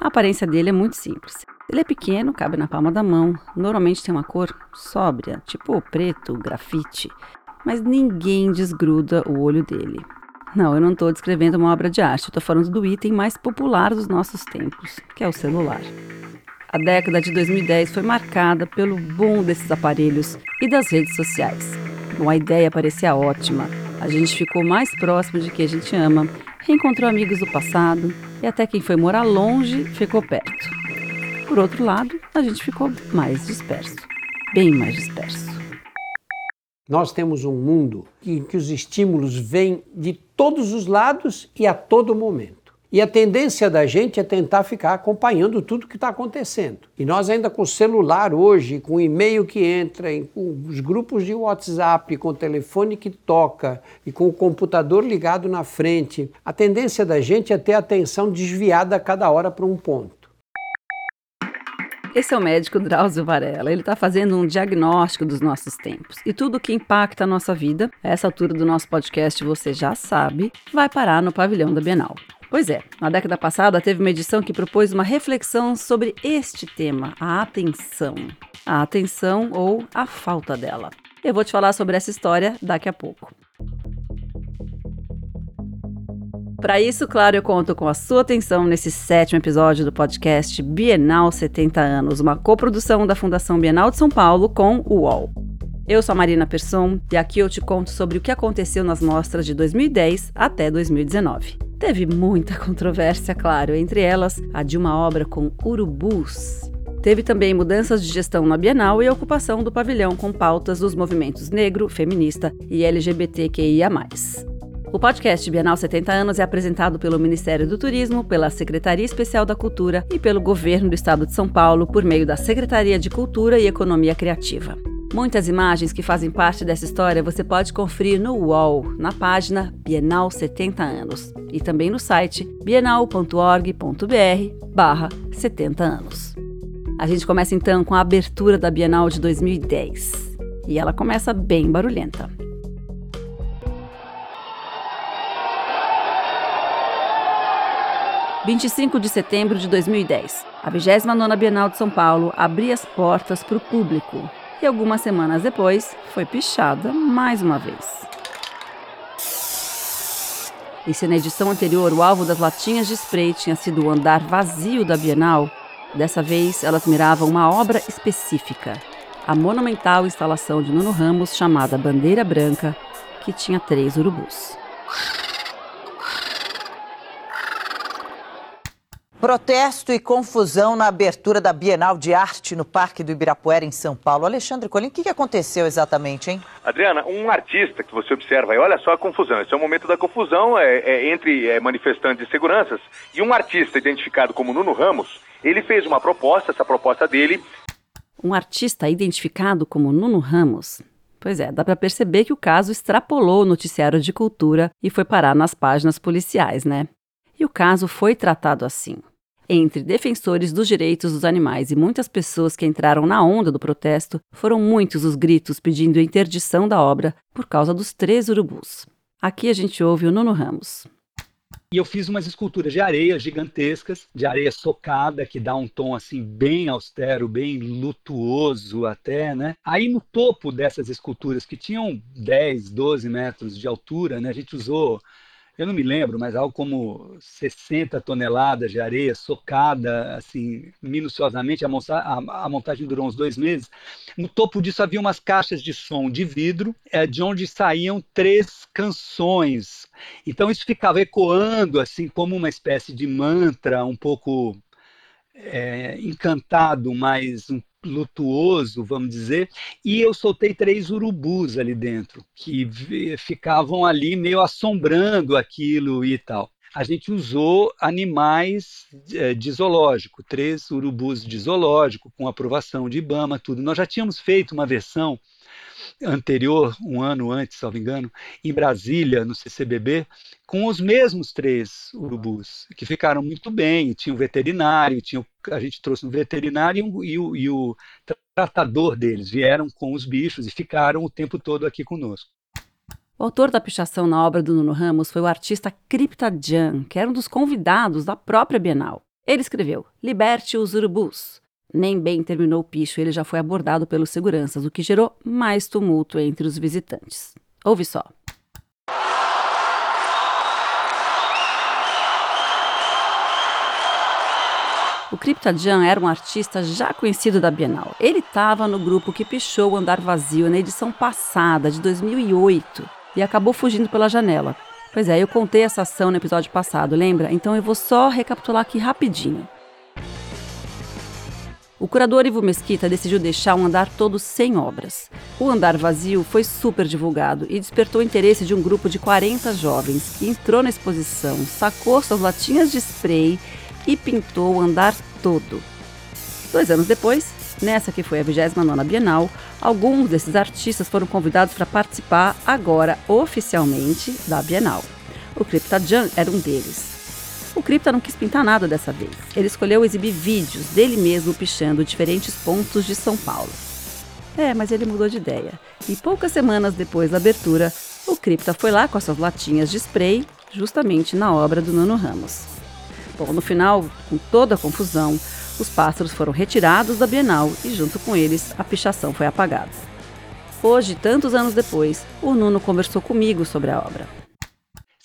A aparência dele é muito simples. Ele é pequeno, cabe na palma da mão, normalmente tem uma cor sóbria, tipo preto, grafite, mas ninguém desgruda o olho dele. Não, eu não estou descrevendo uma obra de arte, estou falando do item mais popular dos nossos tempos, que é o celular. A década de 2010 foi marcada pelo boom desses aparelhos e das redes sociais. Bom, a ideia parecia ótima. A gente ficou mais próximo de quem a gente ama, reencontrou amigos do passado e até quem foi morar longe ficou perto. Por outro lado, a gente ficou mais disperso, bem mais disperso. Nós temos um mundo em que os estímulos vêm de todos os lados e a todo momento. E a tendência da gente é tentar ficar acompanhando tudo que está acontecendo. E nós ainda com o celular hoje, com o e-mail que entra, com os grupos de WhatsApp, com o telefone que toca e com o computador ligado na frente, a tendência da gente é ter a atenção desviada a cada hora para um ponto. Esse é o médico Drauzio Varela. Ele está fazendo um diagnóstico dos nossos tempos. E tudo que impacta a nossa vida, a essa altura do nosso podcast você já sabe, vai parar no pavilhão da Bienal. Pois é, na década passada teve uma edição que propôs uma reflexão sobre este tema, a atenção. A atenção ou a falta dela. Eu vou te falar sobre essa história daqui a pouco. Para isso, claro, eu conto com a sua atenção nesse sétimo episódio do podcast Bienal 70 anos, uma coprodução da Fundação Bienal de São Paulo com o UOL. Eu sou a Marina Persson e aqui eu te conto sobre o que aconteceu nas mostras de 2010 até 2019. Teve muita controvérsia, claro, entre elas a de uma obra com urubus. Teve também mudanças de gestão na Bienal e a ocupação do pavilhão com pautas dos movimentos negro, feminista e LGBTQIA. O podcast Bienal 70 anos é apresentado pelo Ministério do Turismo, pela Secretaria Especial da Cultura e pelo Governo do Estado de São Paulo por meio da Secretaria de Cultura e Economia Criativa. Muitas imagens que fazem parte dessa história você pode conferir no UOL, na página Bienal 70 anos, e também no site bienal.org.br barra 70 anos. A gente começa então com a abertura da Bienal de 2010. E ela começa bem barulhenta. 25 de setembro de 2010, a 29ª Bienal de São Paulo abria as portas para o público e algumas semanas depois foi pichada mais uma vez. E se na edição anterior o alvo das latinhas de spray tinha sido o andar vazio da Bienal, dessa vez elas miravam uma obra específica, a monumental instalação de Nuno Ramos chamada Bandeira Branca, que tinha três urubus. Protesto e confusão na abertura da Bienal de Arte no Parque do Ibirapuera, em São Paulo. Alexandre Colim, o que, aconteceu exatamente, hein? Adriana, um artista que você observa, e olha só a confusão, esse é o momento da confusão é, é entre é, manifestantes e seguranças, e um artista identificado como Nuno Ramos, ele fez uma proposta, essa proposta dele... Um artista identificado como Nuno Ramos? Pois é, dá para perceber que o caso extrapolou o noticiário de cultura e foi parar nas páginas policiais, né? E o caso foi tratado assim. Entre defensores dos direitos dos animais e muitas pessoas que entraram na onda do protesto, foram muitos os gritos pedindo interdição da obra por causa dos três urubus. Aqui a gente ouve o Nuno Ramos. E eu fiz umas esculturas de areia gigantescas, de areia socada, que dá um tom assim bem austero, bem lutuoso até, né? Aí no topo dessas esculturas, que tinham 10, 12 metros de altura, né? A gente usou eu não me lembro, mas algo como 60 toneladas de areia socada, assim, minuciosamente. A, monta a, a, montagem durou uns dois meses. No topo disso havia umas caixas de som de vidro, é, de onde saíam três canções. Então isso ficava ecoando, assim, como uma espécie de mantra, um pouco é, encantado, mas um lutuoso, vamos dizer, e eu soltei três urubus ali dentro, que ficavam ali meio assombrando aquilo e tal. A gente usou animais é, de zoológico, três urubus de zoológico, com aprovação de Ibama, tudo. Nós já tínhamos feito uma versão anterior, um ano antes, me engano, em Brasília, no CCBB, com os mesmos três urubus, que ficaram muito bem. Tinha o veterinário, tinha, a gente trouxe um veterinário e o, e o tratador deles. Vieram com os bichos e ficaram o tempo todo aqui conosco. O autor da pichação na obra do Nuno Ramos foi o artista Cripta Jan, que era um dos convidados da própria Bienal. Ele escreveu: Liberte os urubus. Nem bem terminou o picho, ele já foi abordado pelos seguranças, o que gerou mais tumulto entre os visitantes. Ouve só. O Cryptajan era um artista já conhecido da Bienal. Ele estava no grupo que pichou o Andar Vazio na edição passada, de 2008, e acabou fugindo pela janela. Pois é, eu contei essa ação no episódio passado, lembra? Então eu vou só recapitular aqui rapidinho. O curador Ivo Mesquita decidiu deixar um andar todo sem obras. O andar vazio foi super divulgado e despertou o interesse de um grupo de 40 jovens que entrou na exposição, sacou suas latinhas de spray e pintou o andar todo. Dois anos depois, nessa que foi a 29ª Bienal, alguns desses artistas foram convidados para participar agora oficialmente da Bienal. O Crypta Jan era um deles. O Crypta não quis pintar nada dessa vez. Ele escolheu exibir vídeos dele mesmo pichando diferentes pontos de São Paulo. É, mas ele mudou de ideia. E poucas semanas depois da abertura, o Crypta foi lá com as suas latinhas de spray, justamente na obra do Nuno Ramos. Bom, no final, com toda a confusão, os pássaros foram retirados da Bienal e, junto com eles, a pichação foi apagada. Hoje, tantos anos depois, o Nuno conversou comigo sobre a obra.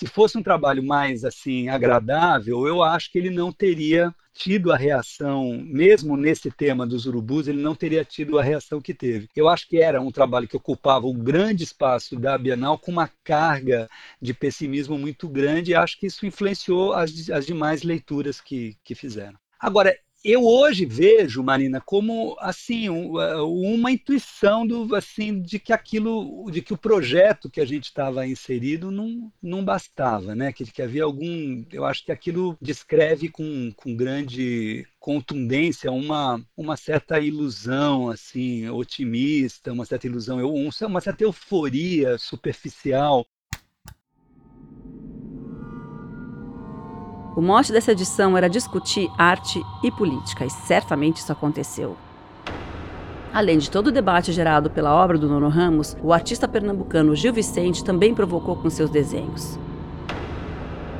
Se fosse um trabalho mais assim agradável, eu acho que ele não teria tido a reação, mesmo nesse tema dos urubus, ele não teria tido a reação que teve. Eu acho que era um trabalho que ocupava um grande espaço da Bienal com uma carga de pessimismo muito grande e acho que isso influenciou as, as demais leituras que, que fizeram. Agora, eu hoje vejo, Marina, como assim uh, uma intuição do assim de que aquilo, de que o projeto que a gente estava inserido não, não bastava, né? Que, que havia algum, eu acho que aquilo descreve com, com grande contundência uma, uma certa ilusão assim otimista, uma certa ilusão, uma certa euforia superficial O mote dessa edição era discutir arte e política, e certamente isso aconteceu. Além de todo o debate gerado pela obra do Nono Ramos, o artista pernambucano Gil Vicente também provocou com seus desenhos.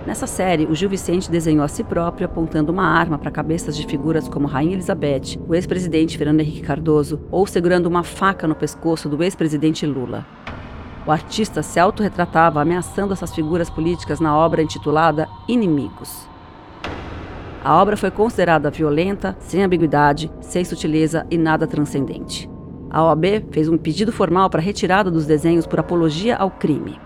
Nessa série, o Gil Vicente desenhou a si próprio apontando uma arma para cabeças de figuras como Rainha Elizabeth, o ex-presidente Fernando Henrique Cardoso, ou segurando uma faca no pescoço do ex-presidente Lula. O artista se autorretratava ameaçando essas figuras políticas na obra intitulada Inimigos. A obra foi considerada violenta, sem ambiguidade, sem sutileza e nada transcendente. A OAB fez um pedido formal para retirada dos desenhos por apologia ao crime.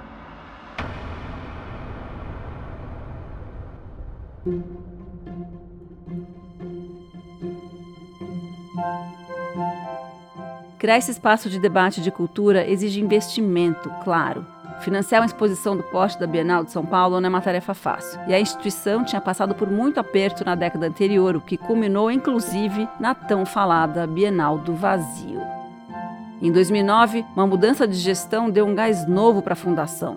Criar esse espaço de debate de cultura exige investimento, claro. Financiar uma exposição do porte da Bienal de São Paulo não é uma tarefa fácil. E a instituição tinha passado por muito aperto na década anterior, o que culminou inclusive na tão falada Bienal do Vazio. Em 2009, uma mudança de gestão deu um gás novo para a fundação.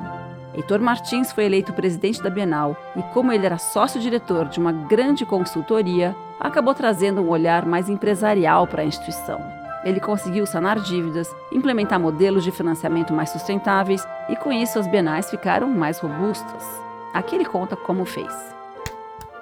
Heitor Martins foi eleito presidente da Bienal e, como ele era sócio-diretor de uma grande consultoria, acabou trazendo um olhar mais empresarial para a instituição. Ele conseguiu sanar dívidas, implementar modelos de financiamento mais sustentáveis e, com isso, as bienais ficaram mais robustas. Aqui ele conta como fez.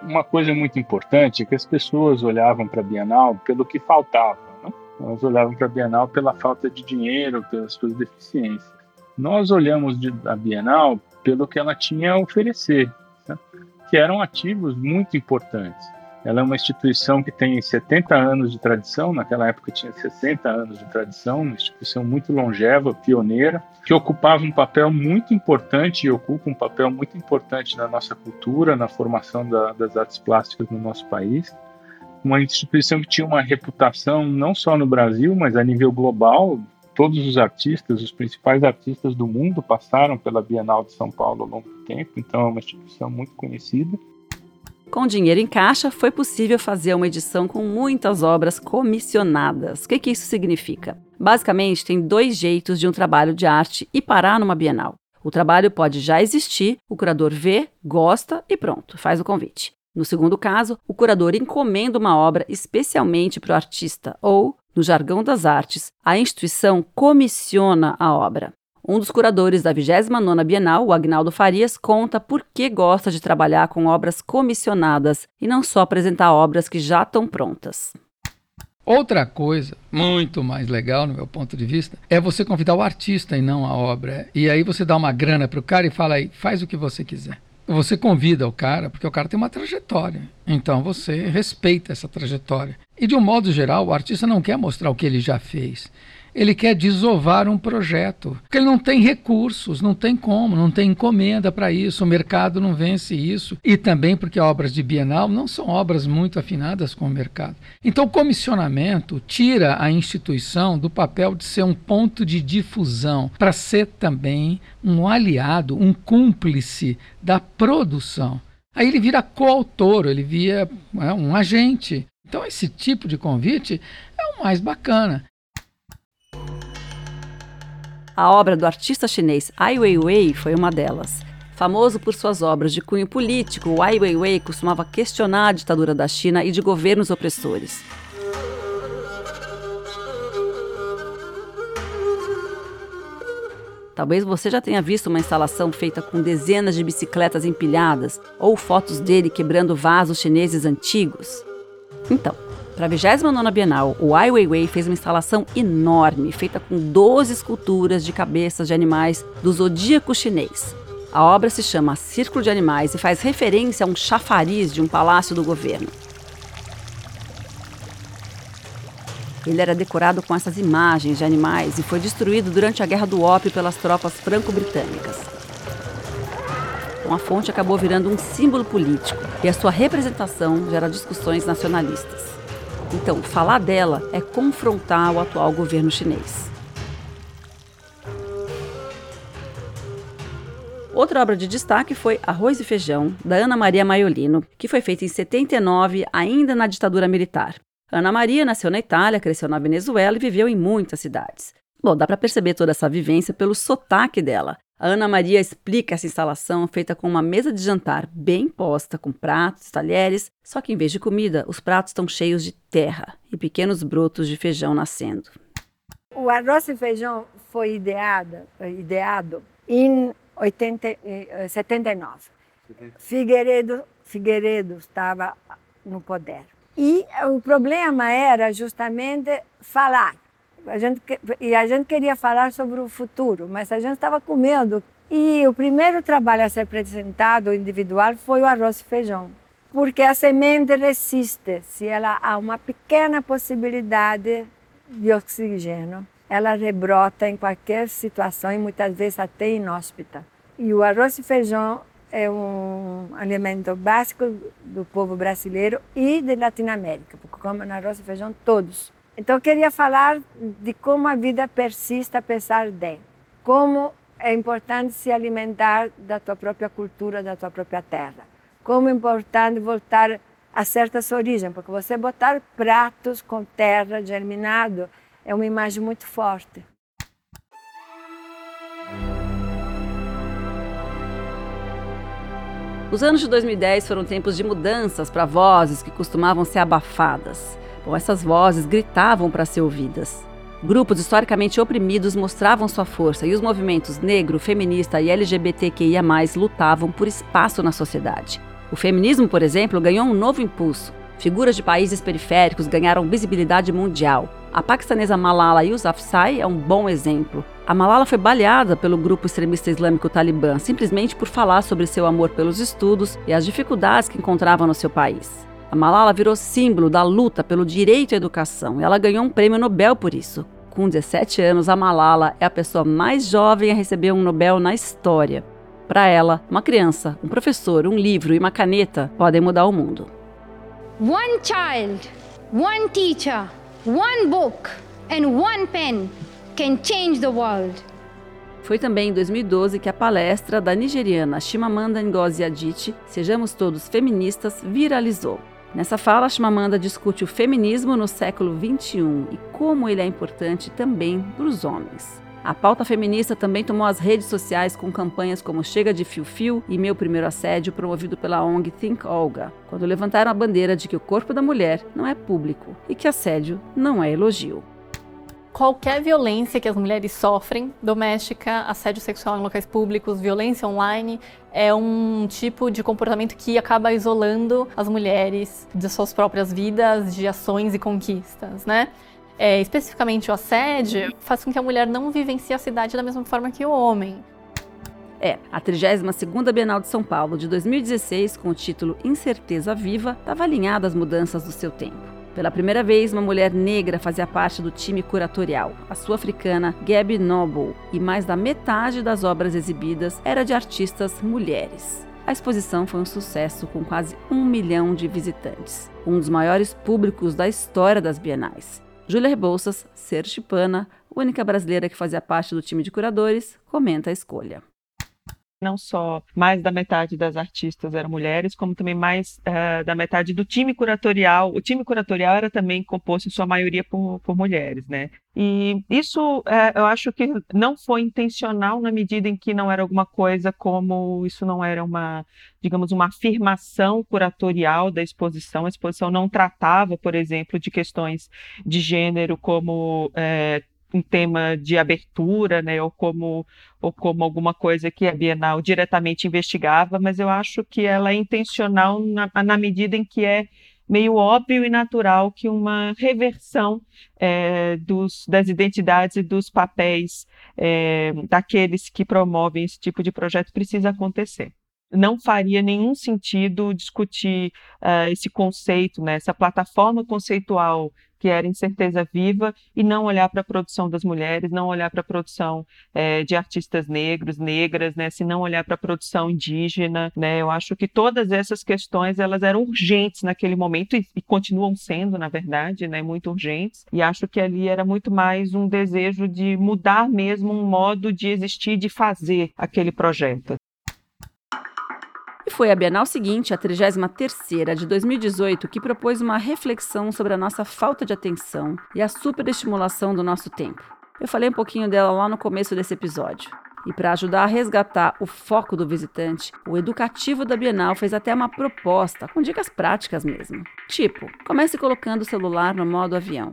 Uma coisa muito importante é que as pessoas olhavam para a Bienal pelo que faltava. Né? Elas olhavam para a Bienal pela falta de dinheiro, pelas suas deficiências. Nós olhamos a Bienal pelo que ela tinha a oferecer, né? que eram ativos muito importantes. Ela é uma instituição que tem 70 anos de tradição, naquela época tinha 60 anos de tradição, uma instituição muito longeva, pioneira, que ocupava um papel muito importante e ocupa um papel muito importante na nossa cultura, na formação da, das artes plásticas no nosso país. Uma instituição que tinha uma reputação não só no Brasil, mas a nível global. Todos os artistas, os principais artistas do mundo passaram pela Bienal de São Paulo ao longo do tempo, então é uma instituição muito conhecida. Com dinheiro em caixa, foi possível fazer uma edição com muitas obras comissionadas. O que, que isso significa? Basicamente, tem dois jeitos de um trabalho de arte e parar numa Bienal. O trabalho pode já existir, o curador vê, gosta e pronto, faz o convite. No segundo caso, o curador encomenda uma obra especialmente para o artista, ou, no jargão das artes, a instituição comissiona a obra. Um dos curadores da 29ª Bienal, o Agnaldo Farias, conta por que gosta de trabalhar com obras comissionadas e não só apresentar obras que já estão prontas. Outra coisa, muito mais legal no meu ponto de vista, é você convidar o artista e não a obra. E aí você dá uma grana para o cara e fala aí, faz o que você quiser. Você convida o cara porque o cara tem uma trajetória. Então você respeita essa trajetória. E de um modo geral, o artista não quer mostrar o que ele já fez ele quer desovar um projeto, porque ele não tem recursos, não tem como, não tem encomenda para isso, o mercado não vence isso, e também porque obras de Bienal não são obras muito afinadas com o mercado. Então, o comissionamento tira a instituição do papel de ser um ponto de difusão, para ser também um aliado, um cúmplice da produção. Aí ele vira coautor, ele vira é, um agente. Então, esse tipo de convite é o mais bacana. A obra do artista chinês Ai Weiwei foi uma delas. Famoso por suas obras de cunho político, Ai Weiwei costumava questionar a ditadura da China e de governos opressores. Talvez você já tenha visto uma instalação feita com dezenas de bicicletas empilhadas ou fotos dele quebrando vasos chineses antigos. Então, para a 29 Bienal, o Ai Weiwei fez uma instalação enorme, feita com 12 esculturas de cabeças de animais do zodíaco chinês. A obra se chama Círculo de Animais e faz referência a um chafariz de um palácio do governo. Ele era decorado com essas imagens de animais e foi destruído durante a Guerra do Ópio pelas tropas franco-britânicas. Então a fonte acabou virando um símbolo político e a sua representação gera discussões nacionalistas. Então, falar dela é confrontar o atual governo chinês. Outra obra de destaque foi Arroz e Feijão, da Ana Maria Maiolino, que foi feita em 79, ainda na ditadura militar. Ana Maria nasceu na Itália, cresceu na Venezuela e viveu em muitas cidades. Bom, dá para perceber toda essa vivência pelo sotaque dela. A Ana Maria explica essa instalação feita com uma mesa de jantar bem posta, com pratos, talheres, só que em vez de comida, os pratos estão cheios de terra e pequenos brotos de feijão nascendo. O arroz e feijão foi ideado, ideado em 80, 79. Eh, Figueiredo, Figueiredo estava no poder. E o problema era justamente falar a gente, e a gente queria falar sobre o futuro, mas a gente estava com medo. E o primeiro trabalho a ser apresentado individual foi o arroz e feijão, porque a semente resiste se ela há uma pequena possibilidade de oxigênio. Ela rebrota em qualquer situação e muitas vezes até inóspita. E o arroz e feijão é um alimento básico do povo brasileiro e da Latinoamérica, porque comem arroz e feijão todos. Então eu queria falar de como a vida persiste apesar de, como é importante se alimentar da tua própria cultura, da tua própria terra, como é importante voltar a certas origens, porque você botar pratos com terra germinado é uma imagem muito forte. Os anos de 2010 foram tempos de mudanças para vozes que costumavam ser abafadas. Bom, essas vozes gritavam para ser ouvidas. Grupos historicamente oprimidos mostravam sua força e os movimentos negro, feminista e LGBTQIA lutavam por espaço na sociedade. O feminismo, por exemplo, ganhou um novo impulso. Figuras de países periféricos ganharam visibilidade mundial. A paquistanesa Malala Yousafzai é um bom exemplo. A Malala foi baleada pelo grupo extremista islâmico Talibã simplesmente por falar sobre seu amor pelos estudos e as dificuldades que encontrava no seu país. A Malala virou símbolo da luta pelo direito à educação e ela ganhou um prêmio Nobel por isso. Com 17 anos, a Malala é a pessoa mais jovem a receber um Nobel na história. Para ela, uma criança, um professor, um livro e uma caneta podem mudar o mundo. One child, one teacher, one book and one pen can change the world. Foi também em 2012 que a palestra da nigeriana Chimamanda Ngozi Adichie, Sejamos Todos Feministas, viralizou. Nessa fala, Chimamanda discute o feminismo no século XXI e como ele é importante também para os homens. A pauta feminista também tomou as redes sociais com campanhas como Chega de Fio Fio e Meu Primeiro Assédio, promovido pela ONG Think Olga, quando levantaram a bandeira de que o corpo da mulher não é público e que assédio não é elogio. Qualquer violência que as mulheres sofrem, doméstica, assédio sexual em locais públicos, violência online, é um tipo de comportamento que acaba isolando as mulheres de suas próprias vidas, de ações e conquistas, né? É, especificamente o assédio faz com que a mulher não vivencie a cidade da mesma forma que o homem. É, a 32ª Bienal de São Paulo de 2016, com o título Incerteza Viva, estava alinhada às mudanças do seu tempo. Pela primeira vez, uma mulher negra fazia parte do time curatorial, a sul-africana Gabby Noble, e mais da metade das obras exibidas era de artistas mulheres. A exposição foi um sucesso com quase um milhão de visitantes, um dos maiores públicos da história das bienais. Júlia Rebouças, sergipana, única brasileira que fazia parte do time de curadores, comenta a escolha não só mais da metade das artistas eram mulheres, como também mais uh, da metade do time curatorial. O time curatorial era também composto, em sua maioria, por, por mulheres, né? E isso uh, eu acho que não foi intencional na medida em que não era alguma coisa como isso não era uma, digamos, uma afirmação curatorial da exposição. A exposição não tratava, por exemplo, de questões de gênero como uh, um tema de abertura, né, ou como, ou como alguma coisa que a Bienal diretamente investigava, mas eu acho que ela é intencional na, na medida em que é meio óbvio e natural que uma reversão é, dos, das identidades e dos papéis é, daqueles que promovem esse tipo de projeto precisa acontecer. Não faria nenhum sentido discutir uh, esse conceito, né, essa plataforma conceitual que era Incerteza Viva, e não olhar para a produção das mulheres, não olhar para a produção é, de artistas negros, negras, né, se não olhar para a produção indígena. Né, eu acho que todas essas questões elas eram urgentes naquele momento e, e continuam sendo, na verdade, né, muito urgentes, e acho que ali era muito mais um desejo de mudar mesmo um modo de existir, de fazer aquele projeto. E foi a Bienal seguinte, a 33ª de 2018, que propôs uma reflexão sobre a nossa falta de atenção e a superestimulação do nosso tempo. Eu falei um pouquinho dela lá no começo desse episódio. E para ajudar a resgatar o foco do visitante, o educativo da Bienal fez até uma proposta, com dicas práticas mesmo. Tipo, comece colocando o celular no modo avião.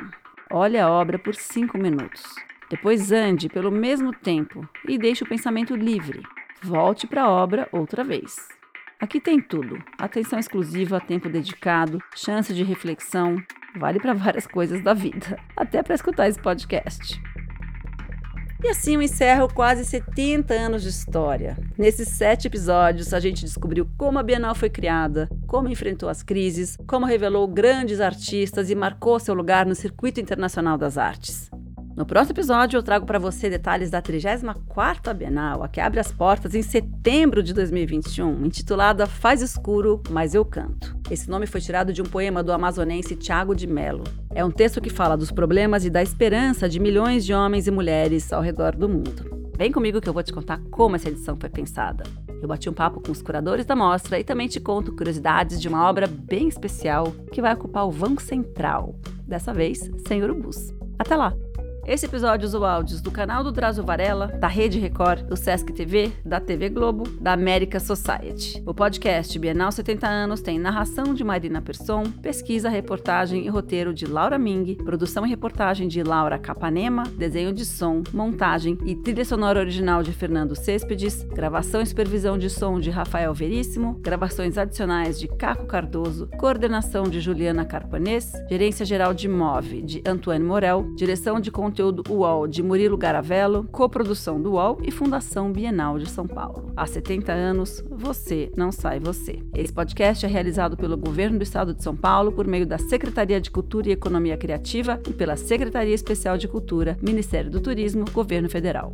Olhe a obra por 5 minutos. Depois ande pelo mesmo tempo e deixe o pensamento livre. Volte para a obra outra vez. Aqui tem tudo: atenção exclusiva, tempo dedicado, chance de reflexão, vale para várias coisas da vida, até para escutar esse podcast. E assim eu encerro quase 70 anos de história. Nesses sete episódios, a gente descobriu como a Bienal foi criada, como enfrentou as crises, como revelou grandes artistas e marcou seu lugar no circuito internacional das artes. No próximo episódio, eu trago para você detalhes da 34ª Bienal, a que abre as portas em setembro de 2021, intitulada Faz Escuro, Mas Eu Canto. Esse nome foi tirado de um poema do amazonense Tiago de Mello. É um texto que fala dos problemas e da esperança de milhões de homens e mulheres ao redor do mundo. Vem comigo que eu vou te contar como essa edição foi pensada. Eu bati um papo com os curadores da mostra e também te conto curiosidades de uma obra bem especial que vai ocupar o vão central, dessa vez sem urubus. Até lá! Esse episódio usou áudios do canal do Drazo Varela, da Rede Record, do Sesc TV, da TV Globo, da América Society. O podcast Bienal 70 anos tem narração de Marina Persson, pesquisa, reportagem e roteiro de Laura Ming, produção e reportagem de Laura Capanema, desenho de som, montagem e trilha sonora original de Fernando Céspedes, gravação e supervisão de som de Rafael Veríssimo, gravações adicionais de Caco Cardoso, coordenação de Juliana Carpanês, gerência geral de MOVE de Antoine Morel, direção de conteúdo conteúdo UOL de Murilo Garavello, coprodução do UOL e Fundação Bienal de São Paulo. Há 70 anos, você não sai você. Esse podcast é realizado pelo Governo do Estado de São Paulo por meio da Secretaria de Cultura e Economia Criativa e pela Secretaria Especial de Cultura, Ministério do Turismo, Governo Federal.